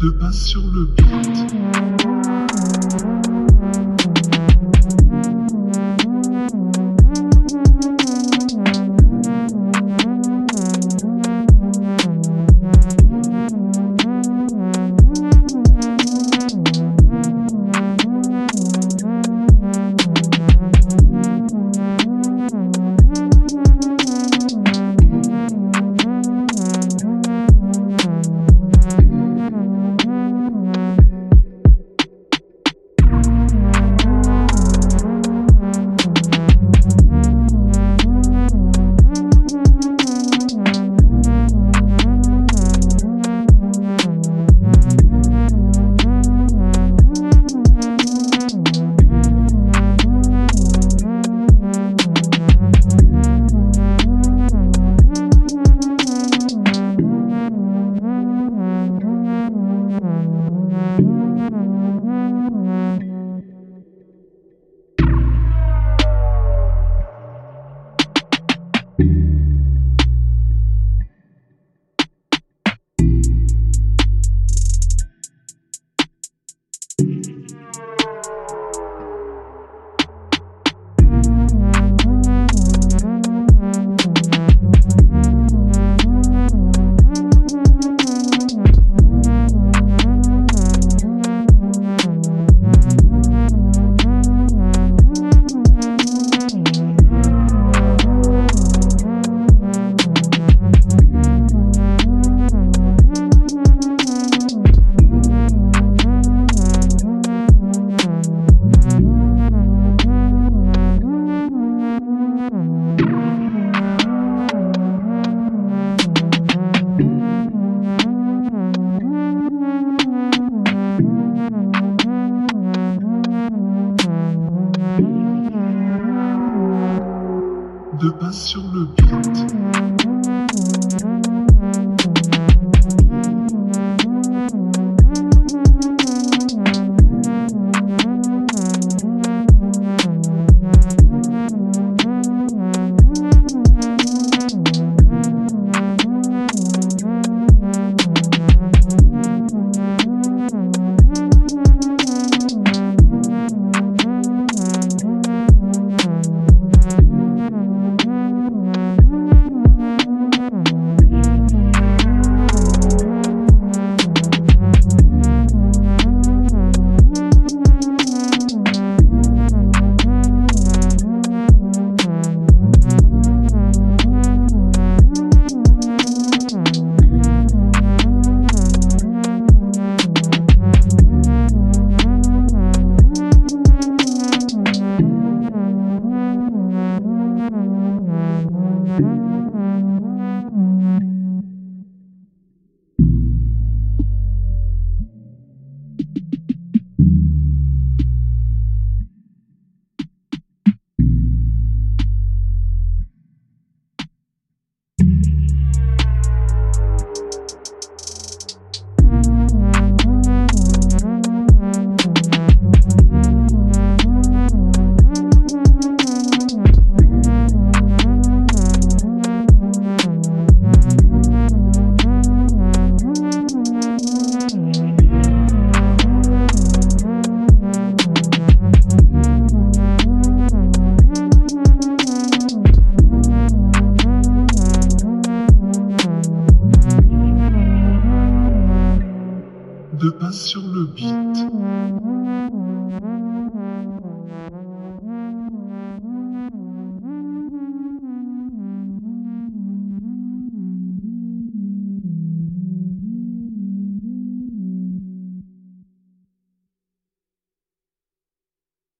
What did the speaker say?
De pas sur le beat. Música De pas sur le beat. sur le beat.